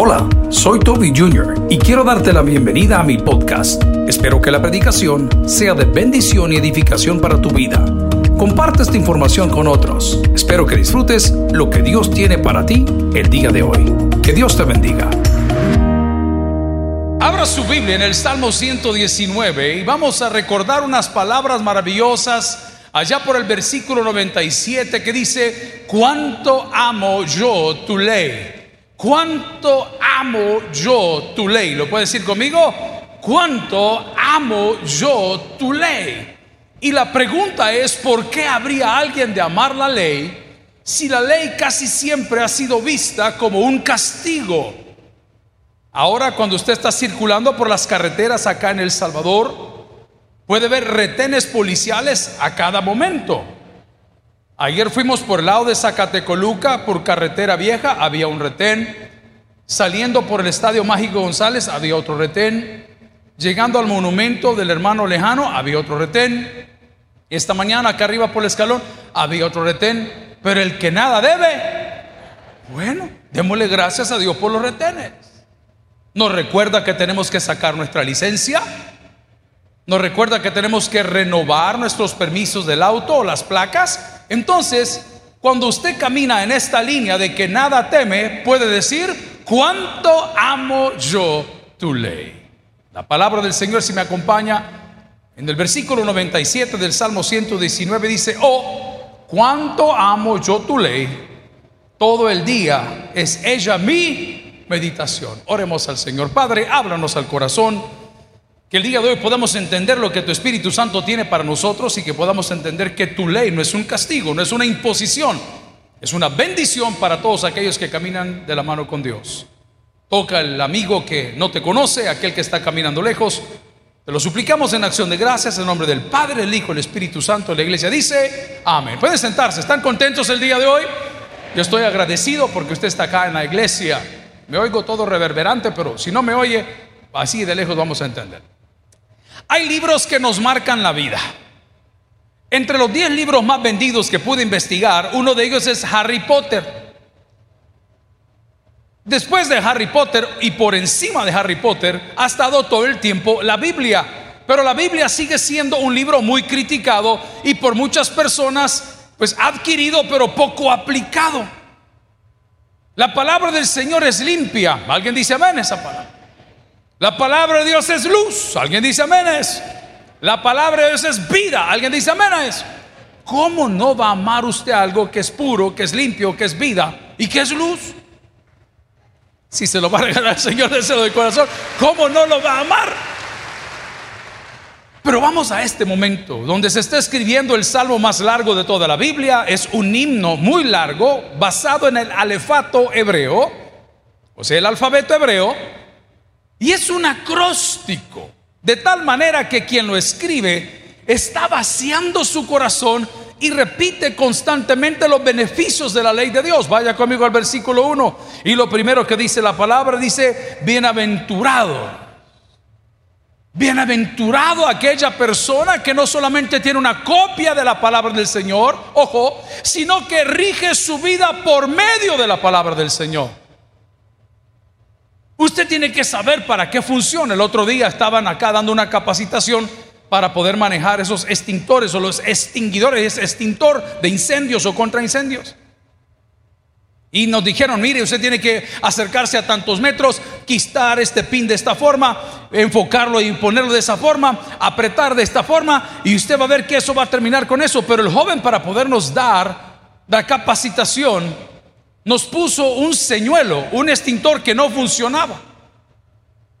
Hola, soy Toby Jr. y quiero darte la bienvenida a mi podcast. Espero que la predicación sea de bendición y edificación para tu vida. Comparte esta información con otros. Espero que disfrutes lo que Dios tiene para ti el día de hoy. Que Dios te bendiga. Abra su Biblia en el Salmo 119 y vamos a recordar unas palabras maravillosas allá por el versículo 97 que dice, cuánto amo yo tu ley. ¿Cuánto amo yo tu ley? ¿Lo puedes decir conmigo? ¿Cuánto amo yo tu ley? Y la pregunta es, ¿por qué habría alguien de amar la ley si la ley casi siempre ha sido vista como un castigo? Ahora cuando usted está circulando por las carreteras acá en El Salvador, puede ver retenes policiales a cada momento. Ayer fuimos por el lado de Zacatecoluca, por carretera vieja, había un retén. Saliendo por el Estadio Mágico González, había otro retén. Llegando al monumento del hermano lejano, había otro retén. Esta mañana, acá arriba por el escalón, había otro retén. Pero el que nada debe, bueno, démosle gracias a Dios por los retenes. Nos recuerda que tenemos que sacar nuestra licencia. Nos recuerda que tenemos que renovar nuestros permisos del auto o las placas entonces, cuando usted camina en esta línea de que nada teme, puede decir, ¿cuánto amo yo tu ley? La palabra del Señor, si me acompaña, en el versículo 97 del Salmo 119 dice, oh, cuánto amo yo tu ley, todo el día es ella mi meditación. Oremos al Señor. Padre, háblanos al corazón. Que el día de hoy podamos entender lo que tu Espíritu Santo tiene para nosotros y que podamos entender que tu ley no es un castigo, no es una imposición, es una bendición para todos aquellos que caminan de la mano con Dios. Toca el amigo que no te conoce, aquel que está caminando lejos. Te lo suplicamos en acción de gracias en nombre del Padre, el Hijo, el Espíritu Santo. La iglesia dice, amén. Pueden sentarse, ¿están contentos el día de hoy? Yo estoy agradecido porque usted está acá en la iglesia. Me oigo todo reverberante, pero si no me oye, así de lejos vamos a entender. Hay libros que nos marcan la vida. Entre los 10 libros más vendidos que pude investigar, uno de ellos es Harry Potter. Después de Harry Potter y por encima de Harry Potter ha estado todo el tiempo la Biblia. Pero la Biblia sigue siendo un libro muy criticado y por muchas personas pues adquirido pero poco aplicado. La palabra del Señor es limpia. ¿Alguien dice amén esa palabra? La palabra de Dios es luz. ¿Alguien dice amén La palabra de Dios es vida. ¿Alguien dice amén ¿Cómo no va a amar usted algo que es puro, que es limpio, que es vida y que es luz? Si se lo va a regalar el Señor deseo del corazón, ¿cómo no lo va a amar? Pero vamos a este momento donde se está escribiendo el salmo más largo de toda la Biblia. Es un himno muy largo basado en el alefato hebreo, o sea, el alfabeto hebreo y es un acróstico, de tal manera que quien lo escribe está vaciando su corazón y repite constantemente los beneficios de la ley de Dios. Vaya conmigo al versículo 1. Y lo primero que dice la palabra dice, bienaventurado. Bienaventurado aquella persona que no solamente tiene una copia de la palabra del Señor, ojo, sino que rige su vida por medio de la palabra del Señor. Usted tiene que saber para qué funciona. El otro día estaban acá dando una capacitación para poder manejar esos extintores o los extinguidores, extintor de incendios o contra incendios. Y nos dijeron, mire, usted tiene que acercarse a tantos metros, quistar este pin de esta forma, enfocarlo y ponerlo de esa forma, apretar de esta forma, y usted va a ver que eso va a terminar con eso. Pero el joven para podernos dar la capacitación, nos puso un señuelo, un extintor que no funcionaba.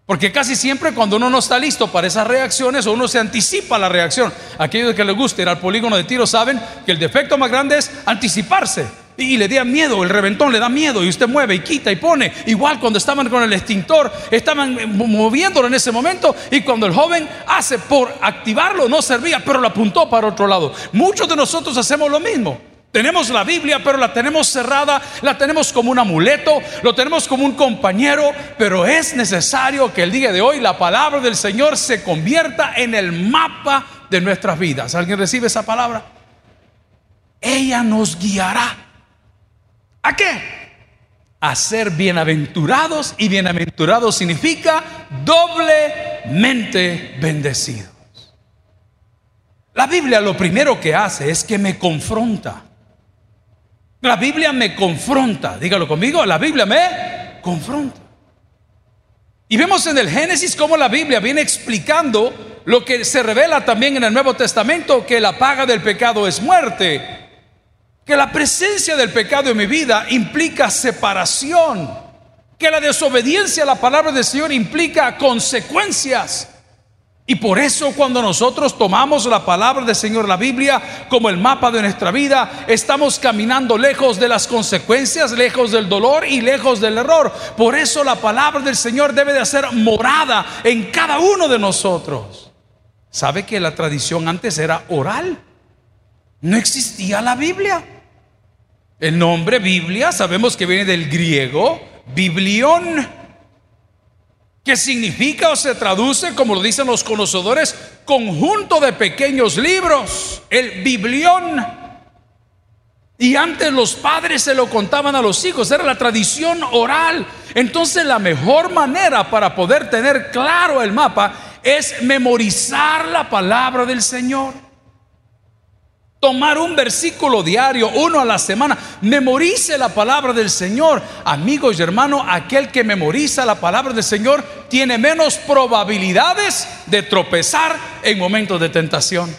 Porque casi siempre cuando uno no está listo para esas reacciones o uno se anticipa la reacción, aquellos que les guste ir al polígono de tiro saben que el defecto más grande es anticiparse. Y le da miedo, el reventón le da miedo y usted mueve y quita y pone. Igual cuando estaban con el extintor, estaban moviéndolo en ese momento y cuando el joven hace por activarlo no servía, pero lo apuntó para otro lado. Muchos de nosotros hacemos lo mismo. Tenemos la Biblia, pero la tenemos cerrada, la tenemos como un amuleto, lo tenemos como un compañero, pero es necesario que el día de hoy la palabra del Señor se convierta en el mapa de nuestras vidas. ¿Alguien recibe esa palabra? Ella nos guiará. ¿A qué? a ser bienaventurados y bienaventurados significa doblemente bendecidos. La Biblia lo primero que hace es que me confronta. La Biblia me confronta, dígalo conmigo, la Biblia me confronta. Y vemos en el Génesis cómo la Biblia viene explicando lo que se revela también en el Nuevo Testamento, que la paga del pecado es muerte que la presencia del pecado en mi vida implica separación, que la desobediencia a la palabra del Señor implica consecuencias. Y por eso cuando nosotros tomamos la palabra del Señor, la Biblia, como el mapa de nuestra vida, estamos caminando lejos de las consecuencias, lejos del dolor y lejos del error. Por eso la palabra del Señor debe de ser morada en cada uno de nosotros. ¿Sabe que la tradición antes era oral? No existía la Biblia. El nombre Biblia sabemos que viene del griego biblión, que significa o se traduce, como lo dicen los conocedores, conjunto de pequeños libros, el biblión. Y antes los padres se lo contaban a los hijos, era la tradición oral. Entonces la mejor manera para poder tener claro el mapa es memorizar la palabra del Señor. Tomar un versículo diario, uno a la semana. Memorice la palabra del Señor. Amigos y hermanos, aquel que memoriza la palabra del Señor tiene menos probabilidades de tropezar en momentos de tentación.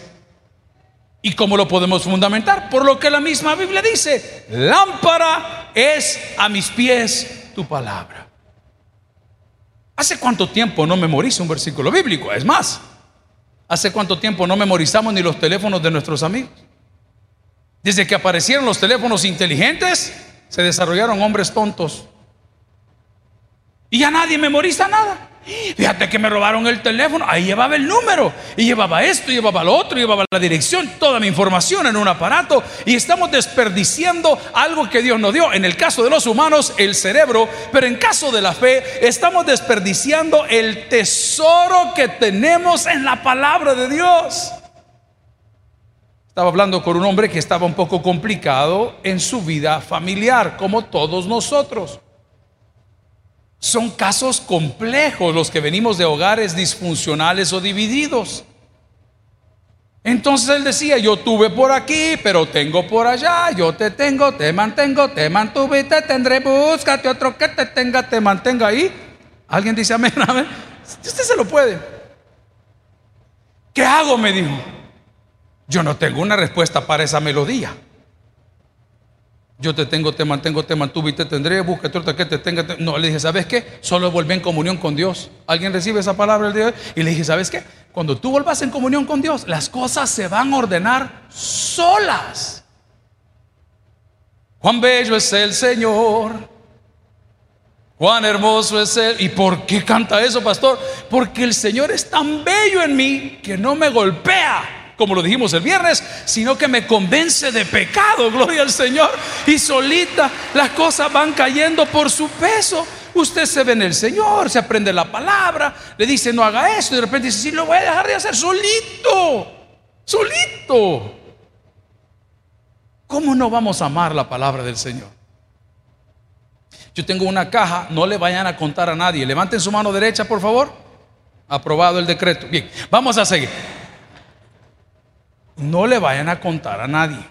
¿Y cómo lo podemos fundamentar? Por lo que la misma Biblia dice, lámpara es a mis pies tu palabra. ¿Hace cuánto tiempo no memorizo un versículo bíblico? Es más, ¿hace cuánto tiempo no memorizamos ni los teléfonos de nuestros amigos? Desde que aparecieron los teléfonos inteligentes, se desarrollaron hombres tontos. Y ya nadie memoriza nada. Fíjate que me robaron el teléfono, ahí llevaba el número, y llevaba esto, y llevaba lo otro, y llevaba la dirección, toda mi información en un aparato, y estamos desperdiciando algo que Dios nos dio. En el caso de los humanos, el cerebro, pero en caso de la fe, estamos desperdiciando el tesoro que tenemos en la palabra de Dios. Estaba hablando con un hombre que estaba un poco complicado en su vida familiar, como todos nosotros. Son casos complejos los que venimos de hogares disfuncionales o divididos. Entonces él decía, yo tuve por aquí, pero tengo por allá, yo te tengo, te mantengo, te mantuve, te tendré, búscate otro que te tenga, te mantenga ahí. Alguien dice amén, amén. Usted se lo puede. ¿Qué hago? Me dijo. Yo no tengo una respuesta para esa melodía. Yo te tengo, te mantengo, te mantuve y te tendré, búscate otra que te tenga. No, le dije, ¿sabes qué? Solo vuelve en comunión con Dios. ¿Alguien recibe esa palabra el día de hoy? Y le dije, ¿sabes qué? Cuando tú vuelvas en comunión con Dios, las cosas se van a ordenar solas. Cuán bello es el Señor. Cuán hermoso es Él. ¿Y por qué canta eso, pastor? Porque el Señor es tan bello en mí que no me golpea como lo dijimos el viernes, sino que me convence de pecado, gloria al Señor. Y solita las cosas van cayendo por su peso. Usted se ve en el Señor, se aprende la palabra, le dice no haga eso, y de repente dice, sí, lo voy a dejar de hacer solito, solito. ¿Cómo no vamos a amar la palabra del Señor? Yo tengo una caja, no le vayan a contar a nadie. Levanten su mano derecha, por favor. Aprobado el decreto. Bien, vamos a seguir no le vayan a contar a nadie.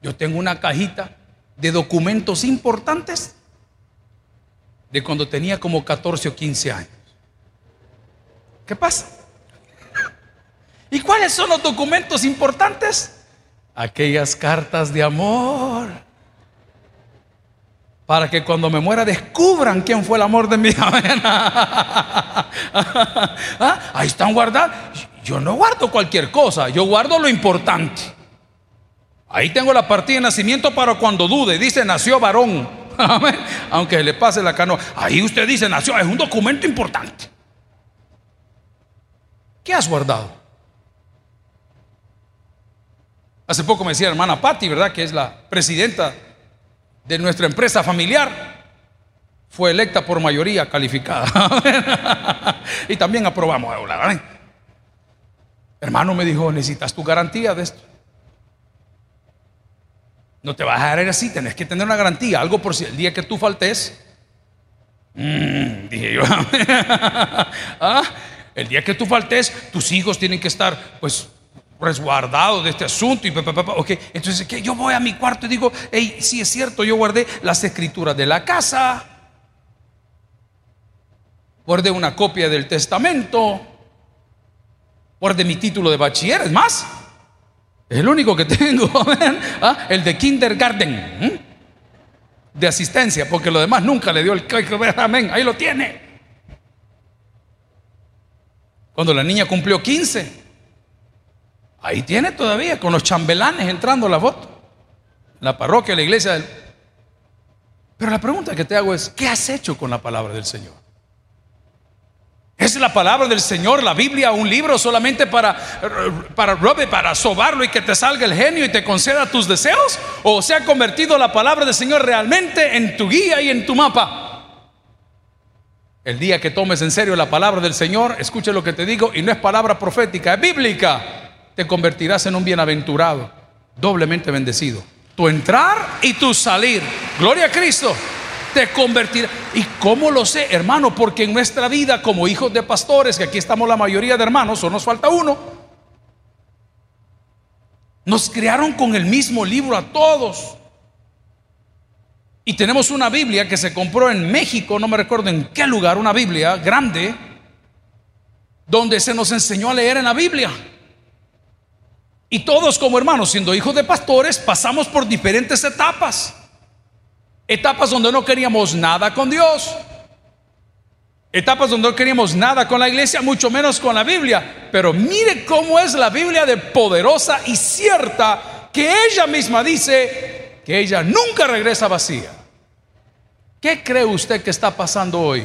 Yo tengo una cajita de documentos importantes de cuando tenía como 14 o 15 años. ¿Qué pasa? ¿Y cuáles son los documentos importantes? Aquellas cartas de amor. Para que cuando me muera descubran quién fue el amor de mi vida. ¿Ah? Ahí están guardadas. Yo no guardo cualquier cosa, yo guardo lo importante. Ahí tengo la partida de nacimiento para cuando dude. Dice, nació varón. Aunque le pase la canoa. Ahí usted dice, nació. Es un documento importante. ¿Qué has guardado? Hace poco me decía hermana Patti, ¿verdad? Que es la presidenta de nuestra empresa familiar. Fue electa por mayoría calificada. y también aprobamos. ¿verdad? Hermano me dijo, necesitas tu garantía de esto. No te vas a dejar así, tenés que tener una garantía, algo por si el día que tú faltes. Mm, dije yo. ¿Ah? El día que tú faltes, tus hijos tienen que estar, pues, resguardados de este asunto. Y entonces que yo voy a mi cuarto y digo, hey, sí es cierto, yo guardé las escrituras de la casa, guardé una copia del testamento, guardé mi título de bachiller, es más, es el único que tengo, ¿Ah? el de kindergarten, de asistencia, porque lo demás nunca le dio el amén, ahí lo tiene. Cuando la niña cumplió 15, ahí tiene todavía, con los chambelanes entrando la foto, la parroquia, la iglesia. Pero la pregunta que te hago es, ¿qué has hecho con la palabra del Señor? ¿Es la palabra del Señor, la Biblia, un libro solamente para, para, para sobarlo y que te salga el genio y te conceda tus deseos? ¿O se ha convertido la palabra del Señor realmente en tu guía y en tu mapa? El día que tomes en serio la palabra del Señor, escuche lo que te digo, y no es palabra profética, es bíblica, te convertirás en un bienaventurado, doblemente bendecido. Tu entrar y tu salir. Gloria a Cristo te convertirá. ¿Y cómo lo sé, hermano? Porque en nuestra vida, como hijos de pastores, que aquí estamos la mayoría de hermanos, o nos falta uno, nos crearon con el mismo libro a todos. Y tenemos una Biblia que se compró en México, no me recuerdo en qué lugar, una Biblia grande, donde se nos enseñó a leer en la Biblia. Y todos como hermanos, siendo hijos de pastores, pasamos por diferentes etapas. Etapas donde no queríamos nada con Dios. Etapas donde no queríamos nada con la iglesia, mucho menos con la Biblia. Pero mire cómo es la Biblia de poderosa y cierta que ella misma dice que ella nunca regresa vacía. ¿Qué cree usted que está pasando hoy?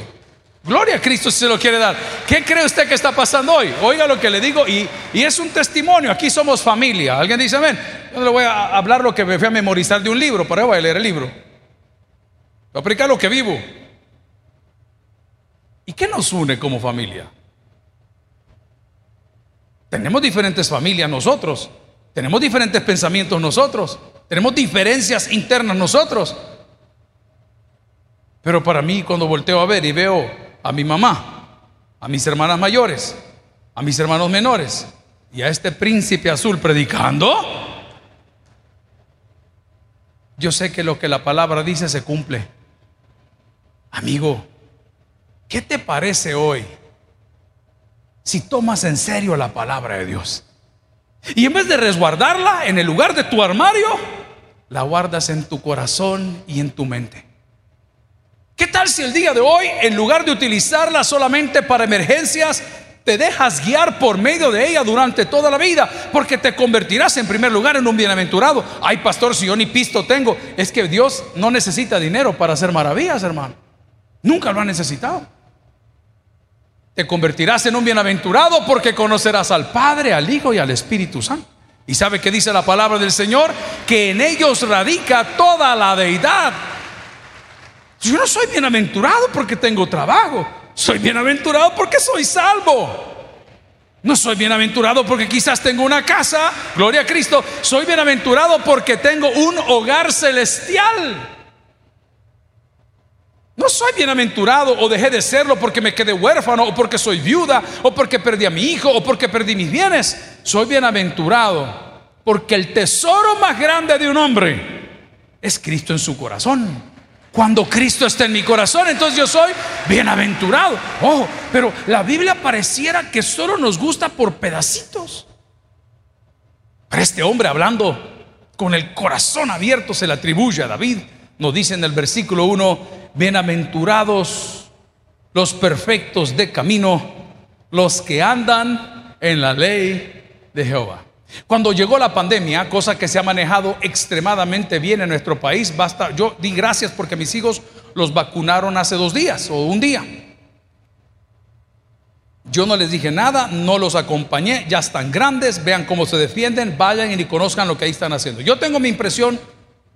Gloria a Cristo si se lo quiere dar. ¿Qué cree usted que está pasando hoy? Oiga lo que le digo y, y es un testimonio. Aquí somos familia. Alguien dice, amén. Yo no le voy a hablar lo que me fui a memorizar de un libro, pero voy a leer el libro. Aplicar lo que vivo. ¿Y qué nos une como familia? Tenemos diferentes familias nosotros, tenemos diferentes pensamientos nosotros, tenemos diferencias internas nosotros. Pero para mí cuando volteo a ver y veo a mi mamá, a mis hermanas mayores, a mis hermanos menores y a este príncipe azul predicando, yo sé que lo que la palabra dice se cumple. Amigo, ¿qué te parece hoy si tomas en serio la palabra de Dios? Y en vez de resguardarla en el lugar de tu armario, la guardas en tu corazón y en tu mente. ¿Qué tal si el día de hoy, en lugar de utilizarla solamente para emergencias, te dejas guiar por medio de ella durante toda la vida? Porque te convertirás en primer lugar en un bienaventurado. Ay, pastor, si yo ni pisto tengo, es que Dios no necesita dinero para hacer maravillas, hermano. Nunca lo ha necesitado. Te convertirás en un bienaventurado porque conocerás al Padre, al Hijo y al Espíritu Santo. ¿Y sabe que dice la palabra del Señor? Que en ellos radica toda la deidad. Yo no soy bienaventurado porque tengo trabajo. Soy bienaventurado porque soy salvo. No soy bienaventurado porque quizás tengo una casa, gloria a Cristo. Soy bienaventurado porque tengo un hogar celestial. No soy bienaventurado o dejé de serlo porque me quedé huérfano o porque soy viuda o porque perdí a mi hijo o porque perdí mis bienes. Soy bienaventurado porque el tesoro más grande de un hombre es Cristo en su corazón. Cuando Cristo está en mi corazón, entonces yo soy bienaventurado. Oh, pero la Biblia pareciera que solo nos gusta por pedacitos. Pero este hombre hablando con el corazón abierto se le atribuye a David. Nos dice en el versículo 1, bienaventurados los perfectos de camino, los que andan en la ley de Jehová. Cuando llegó la pandemia, cosa que se ha manejado extremadamente bien en nuestro país, basta, yo di gracias porque mis hijos los vacunaron hace dos días o un día. Yo no les dije nada, no los acompañé, ya están grandes, vean cómo se defienden, vayan y conozcan lo que ahí están haciendo. Yo tengo mi impresión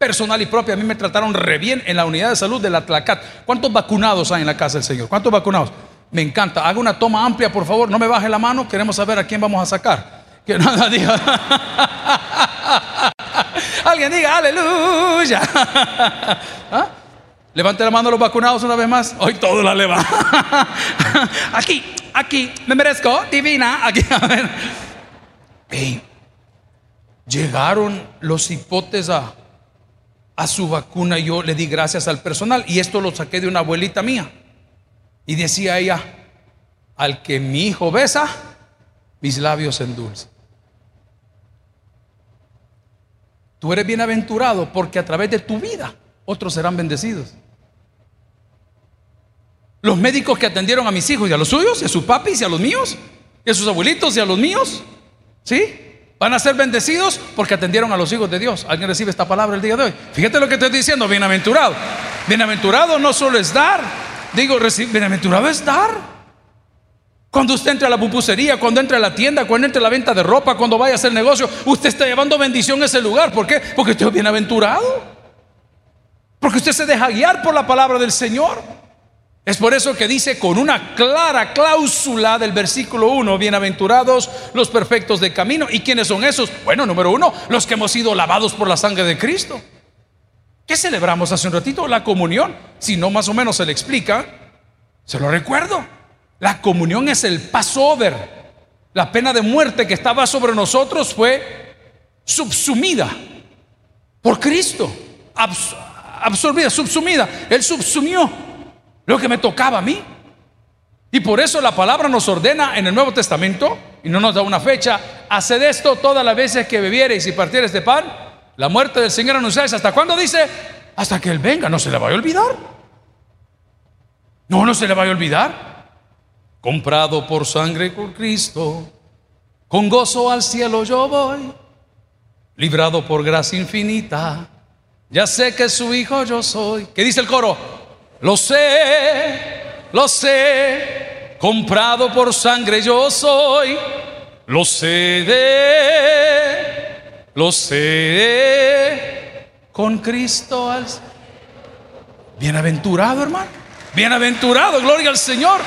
personal y propia. A mí me trataron re bien en la unidad de salud de la Tlacat. ¿Cuántos vacunados hay en la casa del Señor? ¿Cuántos vacunados? Me encanta. Haga una toma amplia, por favor. No me baje la mano. Queremos saber a quién vamos a sacar. Que nada diga. Alguien diga aleluya. ¿Ah? Levante la mano los vacunados una vez más. Hoy todos la levantan. aquí, aquí, me merezco, divina. Aquí, a ver. llegaron los hipotes a, a su vacuna. Yo le di gracias al personal y esto lo saqué de una abuelita mía. Y decía ella, al que mi hijo besa, mis labios endulzan. Tú eres bienaventurado porque a través de tu vida otros serán bendecidos. Los médicos que atendieron a mis hijos y a los suyos, y a sus papis y a los míos, y a sus abuelitos y a los míos, ¿sí? Van a ser bendecidos porque atendieron a los hijos de Dios. ¿Alguien recibe esta palabra el día de hoy? Fíjate lo que estoy diciendo, bienaventurado. Bienaventurado no solo es dar, digo, bienaventurado es dar. Cuando usted entra a la pupusería, cuando entra a la tienda, cuando entra a la venta de ropa, cuando vaya a hacer negocio, usted está llevando bendición a ese lugar. ¿Por qué? Porque usted es bienaventurado. Porque usted se deja guiar por la palabra del Señor. Es por eso que dice con una clara cláusula del versículo 1, bienaventurados los perfectos de camino. ¿Y quiénes son esos? Bueno, número uno, los que hemos sido lavados por la sangre de Cristo. ¿Qué celebramos hace un ratito? La comunión. Si no, más o menos se le explica, se lo recuerdo. La comunión es el Passover. La pena de muerte que estaba sobre nosotros fue subsumida por Cristo. absorbida, subsumida. Él subsumió lo que me tocaba a mí. Y por eso la palabra nos ordena en el Nuevo Testamento, y no nos da una fecha, haced esto todas las veces que bebiereis y partiereis de pan, la muerte del Señor anunciáis. ¿Hasta cuándo dice? Hasta que Él venga, no se le vaya a olvidar. No, no se le vaya a olvidar comprado por sangre por Cristo, con gozo al cielo yo voy, librado por gracia infinita, ya sé que su hijo yo soy. ¿Qué dice el coro? Lo sé, lo sé, comprado por sangre yo soy, lo sé de, lo sé con Cristo al Bienaventurado, hermano. Bienaventurado, gloria al Señor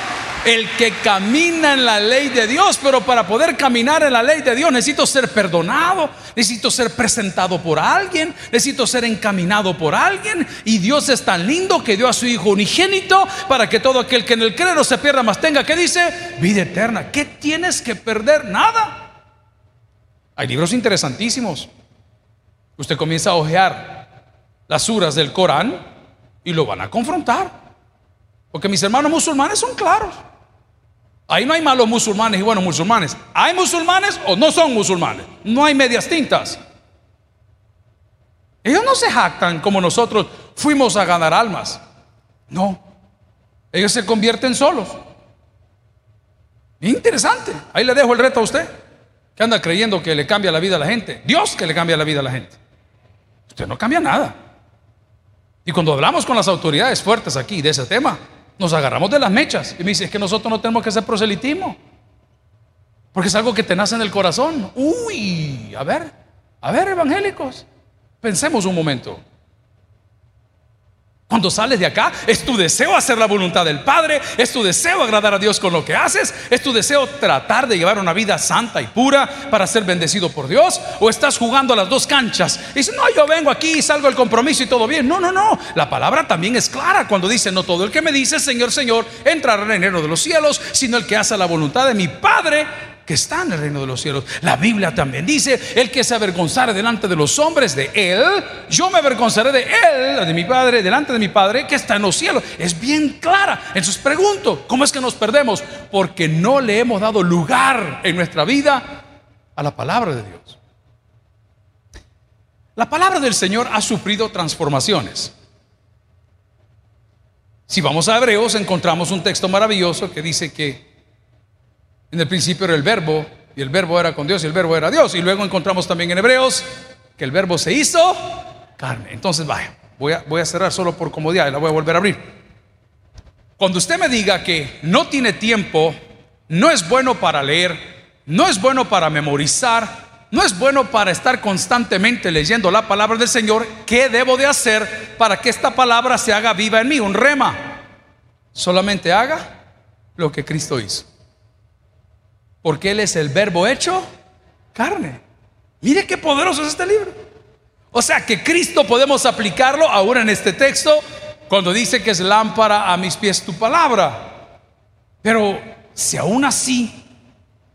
el que camina en la ley de Dios, pero para poder caminar en la ley de Dios necesito ser perdonado, necesito ser presentado por alguien, necesito ser encaminado por alguien. Y Dios es tan lindo que dio a su Hijo unigénito para que todo aquel que en el creo se pierda más tenga, que dice? Vida eterna. ¿Qué tienes que perder? Nada. Hay libros interesantísimos. Usted comienza a ojear las suras del Corán y lo van a confrontar. Porque mis hermanos musulmanes son claros. Ahí no hay malos musulmanes y buenos musulmanes. ¿Hay musulmanes o no son musulmanes? No hay medias tintas. Ellos no se jactan como nosotros fuimos a ganar almas. No. Ellos se convierten solos. Interesante. Ahí le dejo el reto a usted. Que anda creyendo que le cambia la vida a la gente. Dios que le cambia la vida a la gente. Usted no cambia nada. Y cuando hablamos con las autoridades fuertes aquí de ese tema, nos agarramos de las mechas. Y me dice, es que nosotros no tenemos que hacer proselitismo. Porque es algo que te nace en el corazón. Uy, a ver, a ver, evangélicos, pensemos un momento. Cuando sales de acá, es tu deseo hacer la voluntad del Padre, es tu deseo agradar a Dios con lo que haces, es tu deseo tratar de llevar una vida santa y pura para ser bendecido por Dios, o estás jugando a las dos canchas. Y dices, no, yo vengo aquí y salgo del compromiso y todo bien. No, no, no. La palabra también es clara cuando dice, no todo el que me dice, Señor, Señor, entrará en el reino de los cielos, sino el que hace la voluntad de mi Padre que está en el reino de los cielos. La Biblia también dice, el que se avergonzare delante de los hombres de él, yo me avergonzaré de él, de mi Padre, delante de mi Padre que está en los cielos. Es bien clara. Entonces pregunto, ¿cómo es que nos perdemos? Porque no le hemos dado lugar en nuestra vida a la palabra de Dios. La palabra del Señor ha sufrido transformaciones. Si vamos a Hebreos, encontramos un texto maravilloso que dice que en el principio era el verbo, y el verbo era con Dios, y el verbo era Dios. Y luego encontramos también en Hebreos que el verbo se hizo carne. Entonces, vaya, voy a, voy a cerrar solo por comodidad y la voy a volver a abrir. Cuando usted me diga que no tiene tiempo, no es bueno para leer, no es bueno para memorizar, no es bueno para estar constantemente leyendo la palabra del Señor, ¿qué debo de hacer para que esta palabra se haga viva en mí? Un rema. Solamente haga lo que Cristo hizo porque Él es el verbo hecho carne. Mire qué poderoso es este libro. O sea que Cristo podemos aplicarlo ahora en este texto cuando dice que es lámpara a mis pies tu palabra. Pero si aún así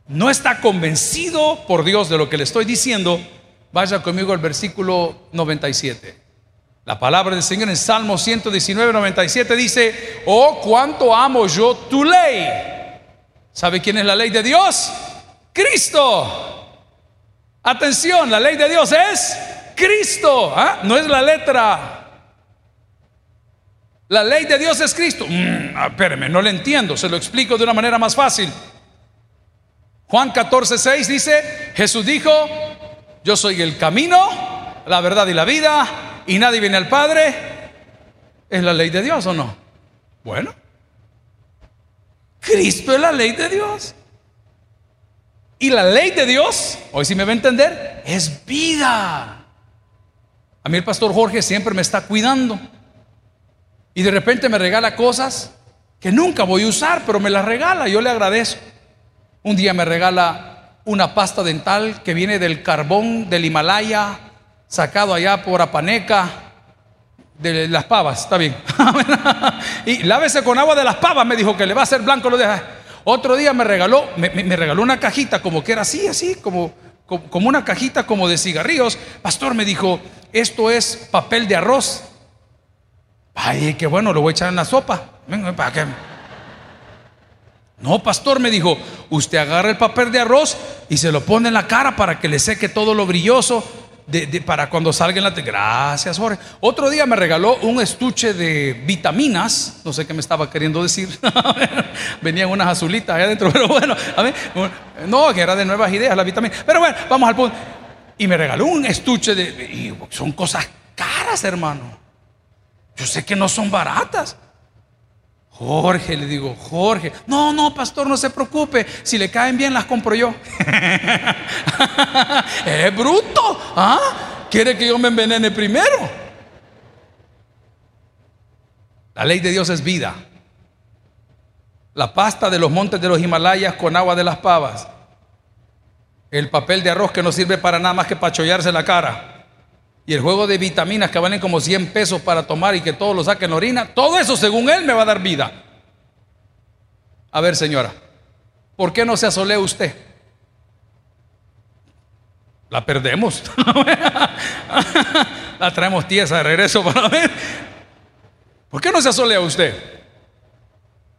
no está convencido por Dios de lo que le estoy diciendo, vaya conmigo al versículo 97. La palabra del Señor en Salmo 119, 97 dice, oh, cuánto amo yo tu ley. ¿Sabe quién es la ley de Dios? Cristo. Atención, la ley de Dios es Cristo, ¿ah? no es la letra. La ley de Dios es Cristo. Mm, ah, no le entiendo, se lo explico de una manera más fácil. Juan 14, 6 dice, Jesús dijo, yo soy el camino, la verdad y la vida, y nadie viene al Padre. ¿Es la ley de Dios o no? Bueno, Cristo es la ley de Dios. Y la ley de Dios, hoy si me va a entender, es vida. A mí el pastor Jorge siempre me está cuidando. Y de repente me regala cosas que nunca voy a usar, pero me las regala, yo le agradezco. Un día me regala una pasta dental que viene del carbón del Himalaya, sacado allá por Apaneca, de las pavas, está bien. y lávese con agua de las pavas, me dijo que le va a hacer blanco lo deja. Otro día me regaló, me, regaló una cajita como que era así, así, como como una cajita como de cigarrillos. Pastor me dijo, esto es papel de arroz. Ay, qué bueno, lo voy a echar en la sopa. ¿para qué? No, pastor me dijo, usted agarra el papel de arroz y se lo pone en la cara para que le seque todo lo brilloso para cuando salga en la... Gracias, Jorge. Otro día me regaló un estuche de vitaminas, no sé qué me estaba queriendo decir. Venían unas azulitas allá adentro, pero bueno, a ver, no, que era de nuevas ideas la vitamina. Pero bueno, vamos al punto. Y me regaló un estuche de... Y son cosas caras, hermano. Yo sé que no son baratas. Jorge, le digo, Jorge, no, no, pastor, no se preocupe, si le caen bien las compro yo. es bruto, ¿ah? ¿Quiere que yo me envenene primero? La ley de Dios es vida. La pasta de los montes de los Himalayas con agua de las pavas. El papel de arroz que no sirve para nada más que para la cara y el juego de vitaminas que valen como 100 pesos para tomar y que todos lo saquen orina, todo eso según él me va a dar vida. A ver, señora, ¿por qué no se asolea usted? La perdemos. la traemos tiesa de regreso para ver. ¿Por qué no se asolea usted?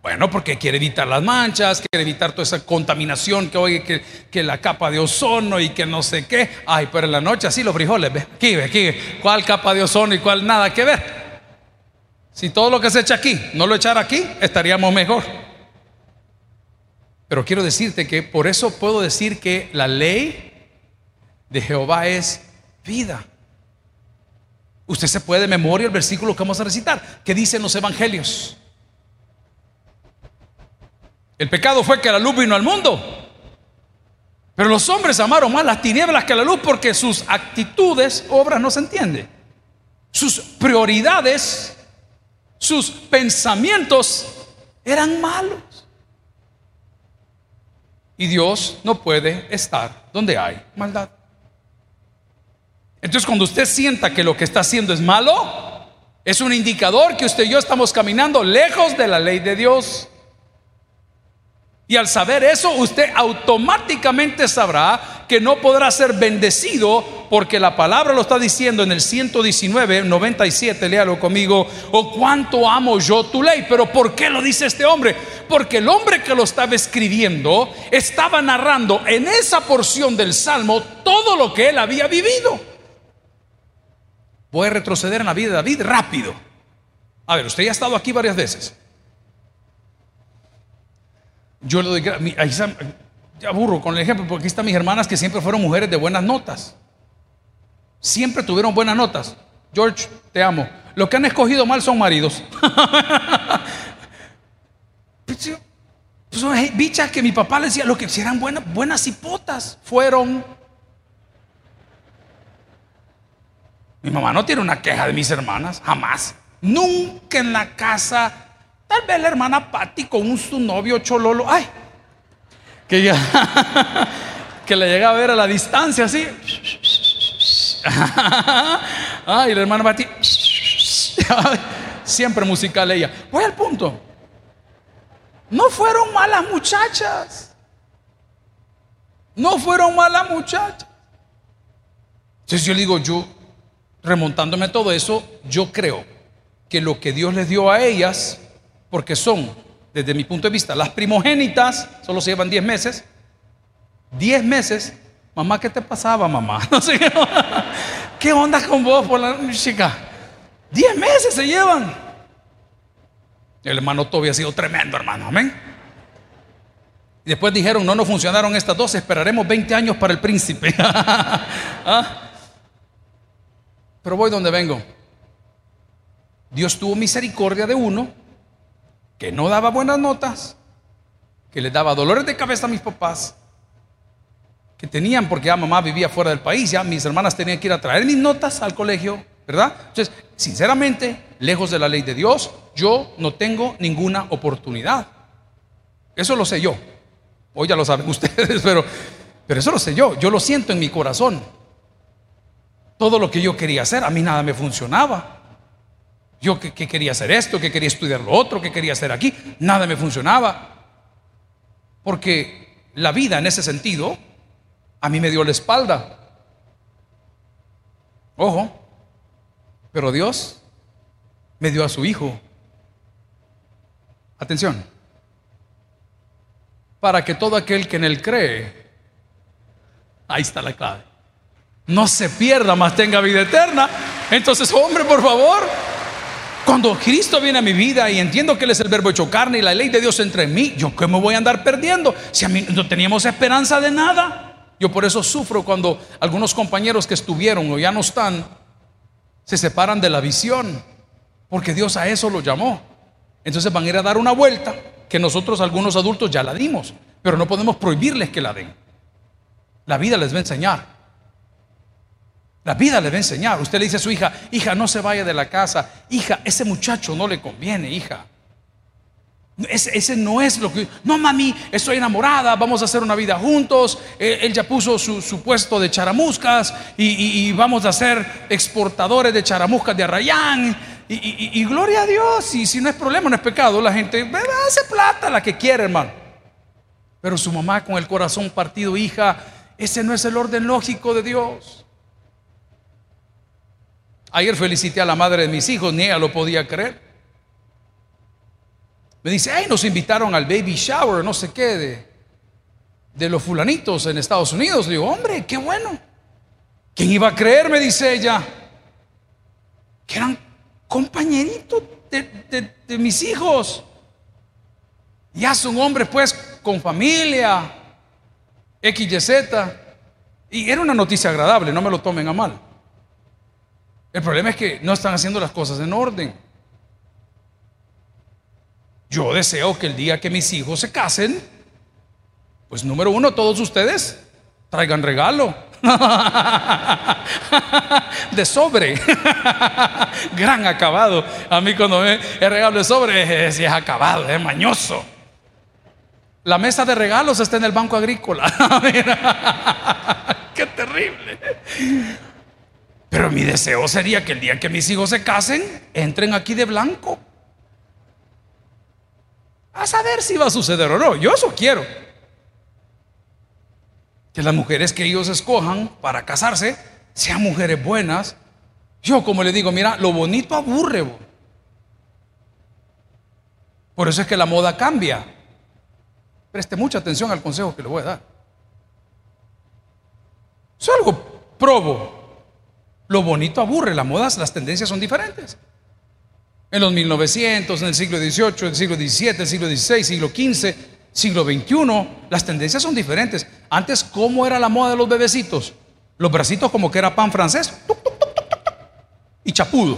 Bueno, porque quiere evitar las manchas, quiere evitar toda esa contaminación que oye que, la capa de ozono y que no sé qué. Ay, pero en la noche así los frijoles, ve. Aquí, ve, aquí, ¿cuál capa de ozono y cuál nada que ver? Si todo lo que se echa aquí no lo echara aquí, estaríamos mejor. Pero quiero decirte que por eso puedo decir que la ley de Jehová es vida. Usted se puede de memoria el versículo que vamos a recitar, que dice en los evangelios. El pecado fue que la luz vino al mundo. Pero los hombres amaron más las tinieblas que la luz porque sus actitudes, obras no se entiende. Sus prioridades, sus pensamientos eran malos. Y Dios no puede estar donde hay maldad. Entonces cuando usted sienta que lo que está haciendo es malo, es un indicador que usted y yo estamos caminando lejos de la ley de Dios. Y al saber eso, usted automáticamente sabrá que no podrá ser bendecido porque la palabra lo está diciendo en el 119, 97, léalo conmigo, o oh, cuánto amo yo tu ley. Pero ¿por qué lo dice este hombre? Porque el hombre que lo estaba escribiendo estaba narrando en esa porción del Salmo todo lo que él había vivido. Voy a retroceder en la vida de David rápido. A ver, usted ya ha estado aquí varias veces. Yo le doy, ya aburro con el ejemplo, porque aquí están mis hermanas que siempre fueron mujeres de buenas notas. Siempre tuvieron buenas notas. George, te amo. Los que han escogido mal son maridos. pues, son bichas que mi papá le decía, lo que eran buenas, buenas hipotas fueron. Mi mamá no tiene una queja de mis hermanas, jamás. Nunca en la casa Tal vez la hermana Patti con un su novio chololo, ay, que ya, que le llega a ver a la distancia así. Ay, la hermana Bati. Siempre musical ella. Voy al punto. No fueron malas muchachas. No fueron malas muchachas. Entonces yo le digo, yo, remontándome a todo eso, yo creo que lo que Dios les dio a ellas, porque son, desde mi punto de vista, las primogénitas, solo se llevan 10 meses, 10 meses, mamá, ¿qué te pasaba, mamá? Qué onda con vos por la chica. 10 meses se llevan. El hermano Toby ha sido tremendo, hermano, amén. Y después dijeron, no nos funcionaron estas dos, esperaremos 20 años para el príncipe. ¿Ah? Pero voy donde vengo. Dios tuvo misericordia de uno que no daba buenas notas, que le daba dolores de cabeza a mis papás, que tenían, porque ya mamá vivía fuera del país, ya mis hermanas tenían que ir a traer mis notas al colegio, ¿verdad? Entonces, sinceramente, lejos de la ley de Dios, yo no tengo ninguna oportunidad. Eso lo sé yo. Hoy ya lo saben ustedes, pero, pero eso lo sé yo. Yo lo siento en mi corazón. Todo lo que yo quería hacer, a mí nada me funcionaba. Yo que, quería hacer esto, que quería estudiar lo otro, que quería hacer aquí, nada me funcionaba. Porque la vida en ese sentido a mí me dio la espalda. Ojo, pero Dios me dio a su hijo. Atención. Para que todo aquel que en él cree, ahí está la clave, no se pierda, más tenga vida eterna. Entonces, hombre, por favor, cuando Cristo viene a mi vida y entiendo que Él es el verbo hecho carne y la ley de Dios entre mí, ¿yo qué me voy a andar perdiendo? Si a mí no teníamos esperanza de nada. Yo por eso sufro cuando algunos compañeros que estuvieron o ya no están, se separan de la visión, porque Dios a eso lo llamó. Entonces van a ir a dar una vuelta que nosotros algunos adultos ya la dimos, pero no podemos prohibirles que la den. La vida les va a enseñar. La vida le va a enseñar. Usted le dice a su hija, hija, no se vaya de la casa. Hija, ese muchacho no le conviene, hija. Ese, no es lo que... No, mami, estoy enamorada, vamos a hacer una vida juntos. Él, ya puso su, puesto de charamuscas y, vamos a ser exportadores de charamuscas de Arrayán. Y, gloria a Dios, y si no es problema, no es pecado, la gente hace plata la que quiere, hermano. Pero su mamá con el corazón partido, hija, ese no es el orden lógico de Dios. Ayer felicité a la madre de mis hijos, ni ella lo podía creer. Me dice, ay, nos invitaron al baby shower, no sé qué, de, los fulanitos en Estados Unidos. Le digo, hombre, qué bueno. ¿Quién iba a creer? Me dice ella. Que eran compañeritos de, de mis hijos. Ya son hombres, pues, con familia, X, Y, Z. Y era una noticia agradable, no me lo tomen a mal. El problema es que no están haciendo las cosas en orden. Yo deseo que el día que mis hijos se casen, pues número uno, todos ustedes traigan regalo. de sobre. Gran acabado. A mí cuando me, el regalo de sobre es, es acabado, es mañoso. La mesa de regalos está en el banco agrícola. Qué terrible. Pero mi deseo sería que el día que mis hijos se casen, entren aquí de blanco. A saber si va a suceder o no. Yo eso quiero. Que las mujeres que ellos escojan para casarse sean mujeres buenas. Yo como le digo, mira, lo bonito aburre. Por eso es que la moda cambia. Preste mucha atención al consejo que le voy a dar. Es algo probo. Lo bonito aburre, las modas, las tendencias son diferentes. En los 1900, en el siglo XVIII, en el siglo XVII, el siglo XVI, siglo XV, siglo XXI, las tendencias son diferentes. Antes, ¿cómo era la moda de los bebecitos? Los bracitos como que era pan francés y chapudo.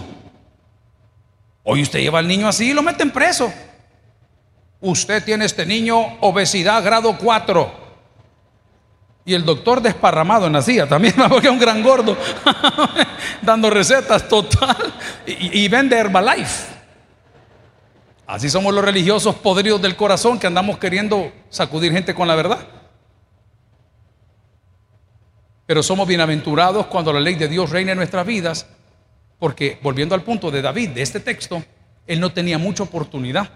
Hoy usted lleva al niño así y lo meten preso. Usted tiene este niño obesidad grado 4. Y el doctor desparramado en la silla también, porque es un gran gordo, dando recetas total. Y, vende Herbalife. Así somos los religiosos podridos del corazón que andamos queriendo sacudir gente con la verdad. Pero somos bienaventurados cuando la ley de Dios reina en nuestras vidas, porque volviendo al punto de David, de este texto, él no tenía mucha oportunidad.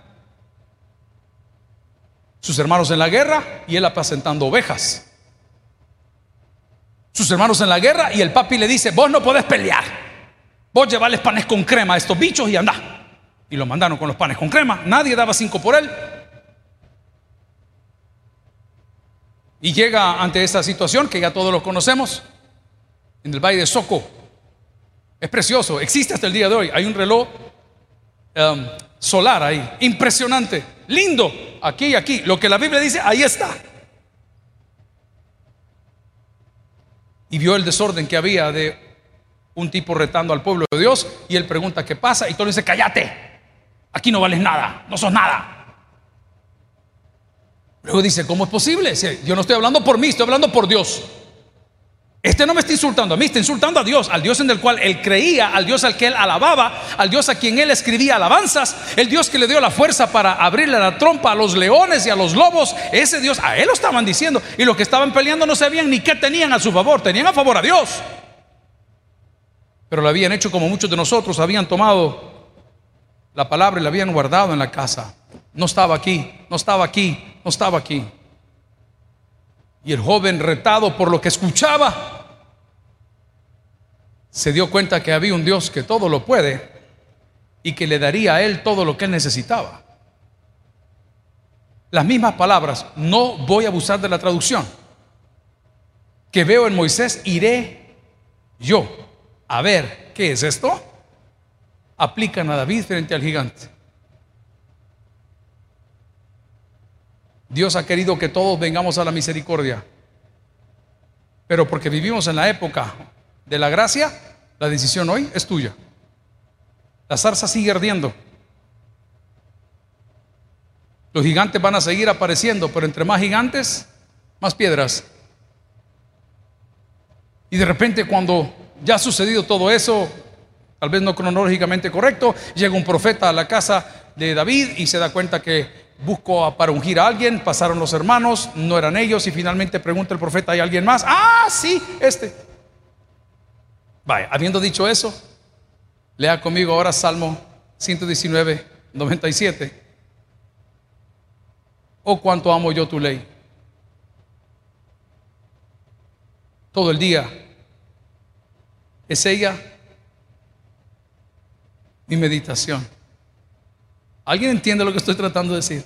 Sus hermanos en la guerra y él apacentando ovejas. Sus hermanos en la guerra y el papi le dice, vos no podés pelear. Vos llevarles panes con crema a estos bichos y anda. Y lo mandaron con los panes con crema. Nadie daba cinco por él. Y llega ante esta situación que ya todos lo conocemos, en el Valle de Soco. Es precioso, existe hasta el día de hoy. Hay un reloj um, solar ahí, impresionante, lindo, aquí y aquí. Lo que la Biblia dice, ahí está. Y vio el desorden que había de un tipo retando al pueblo de Dios y él pregunta qué pasa y todo le dice, cállate, aquí no vales nada, no sos nada. Luego dice, ¿cómo es posible? Yo no estoy hablando por mí, estoy hablando por Dios. Este no me está insultando a mí, está insultando a Dios, al Dios en el cual él creía, al Dios al que él alababa, al Dios a quien él escribía alabanzas, el Dios que le dio la fuerza para abrirle la trompa a los leones y a los lobos, ese Dios, a él lo estaban diciendo, y los que estaban peleando no sabían ni qué tenían a su favor, tenían a favor a Dios. Pero lo habían hecho como muchos de nosotros, habían tomado la palabra y la habían guardado en la casa. No estaba aquí, no estaba aquí, no estaba aquí. Y el joven retado por lo que escuchaba, se dio cuenta que había un Dios que todo lo puede y que le daría a él todo lo que él necesitaba. Las mismas palabras, no voy a abusar de la traducción, que veo en Moisés, iré yo a ver qué es esto, aplican a David frente al gigante. Dios ha querido que todos vengamos a la misericordia. Pero porque vivimos en la época de la gracia, la decisión hoy es tuya. La zarza sigue ardiendo. Los gigantes van a seguir apareciendo, pero entre más gigantes, más piedras. Y de repente cuando ya ha sucedido todo eso, tal vez no cronológicamente correcto, llega un profeta a la casa de David y se da cuenta que busco para ungir a alguien, pasaron los hermanos, no eran ellos y finalmente pregunta el profeta, ¿hay alguien más? Ah, sí, este. Vaya, habiendo dicho eso, lea conmigo ahora Salmo 119, 97. Oh, cuánto amo yo tu ley. Todo el día. Es ella mi meditación. ¿Alguien entiende lo que estoy tratando de decir?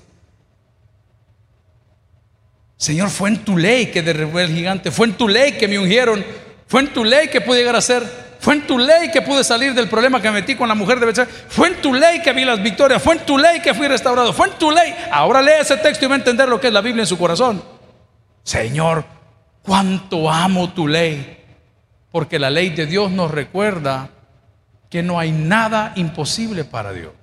Señor, fue en tu ley que derribó el gigante, fue en tu ley que me ungieron, fue en tu ley que pude llegar a ser, fue en tu ley que pude salir del problema que me metí con la mujer de Betsabé, fue en tu ley que vi las victorias, fue en tu ley que fui restaurado, fue en tu ley. Ahora lee ese texto y va a entender lo que es la Biblia en su corazón. Señor, cuánto amo tu ley, porque la ley de Dios nos recuerda que no hay nada imposible para Dios.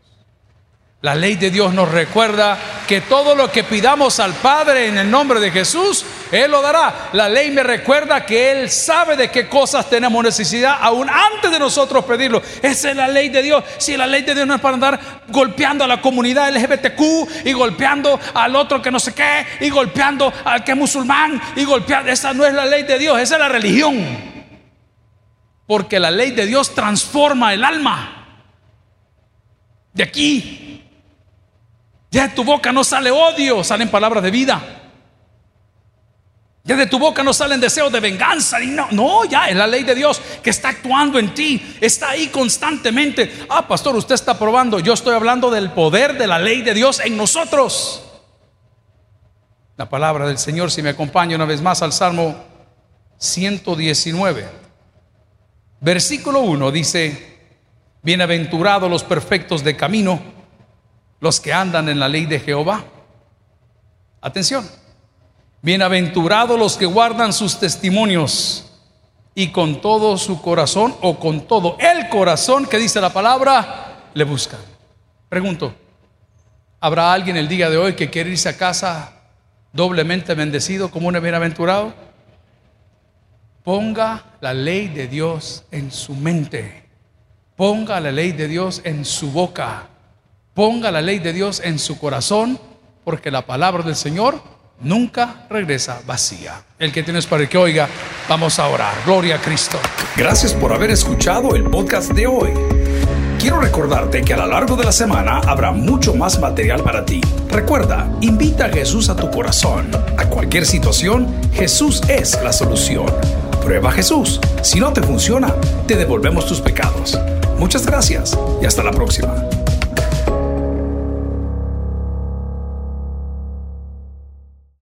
La ley de Dios nos recuerda que todo lo que pidamos al Padre en el nombre de Jesús, Él lo dará. La ley me recuerda que Él sabe de qué cosas tenemos necesidad aún antes de nosotros pedirlo. Esa es la ley de Dios. Si la ley de Dios no es para andar golpeando a la comunidad LGBTQ y golpeando al otro que no sé qué y golpeando al que es musulmán y golpeando, esa no es la ley de Dios, esa es la religión. Porque la ley de Dios transforma el alma. De aquí ya de tu boca no sale odio, salen palabras de vida. Ya de tu boca no salen deseos de venganza. no, no, ya es la ley de Dios que está actuando en ti. Está ahí constantemente. Ah, pastor, usted está probando. Yo estoy hablando del poder de la ley de Dios en nosotros. La palabra del Señor, si me acompaña una vez más al Salmo 119, versículo 1 dice, bienaventurados los perfectos de camino los que andan en la ley de Jehová. Atención. Bienaventurados los que guardan sus testimonios y con todo su corazón o con todo el corazón que dice la palabra, le buscan. Pregunto, ¿habrá alguien el día de hoy que quiere irse a casa doblemente bendecido como un bienaventurado? Ponga la ley de Dios en su mente. Ponga la ley de Dios en su boca. Ponga la ley de Dios en su corazón, porque la palabra del Señor nunca regresa vacía. El que tienes para el que oiga, vamos a orar. Gloria a Cristo. Gracias por haber escuchado el podcast de hoy. Quiero recordarte que a lo largo de la semana habrá mucho más material para ti. Recuerda, invita a Jesús a tu corazón. A cualquier situación, Jesús es la solución. Prueba Jesús. Si no te funciona, te devolvemos tus pecados. Muchas gracias y hasta la próxima.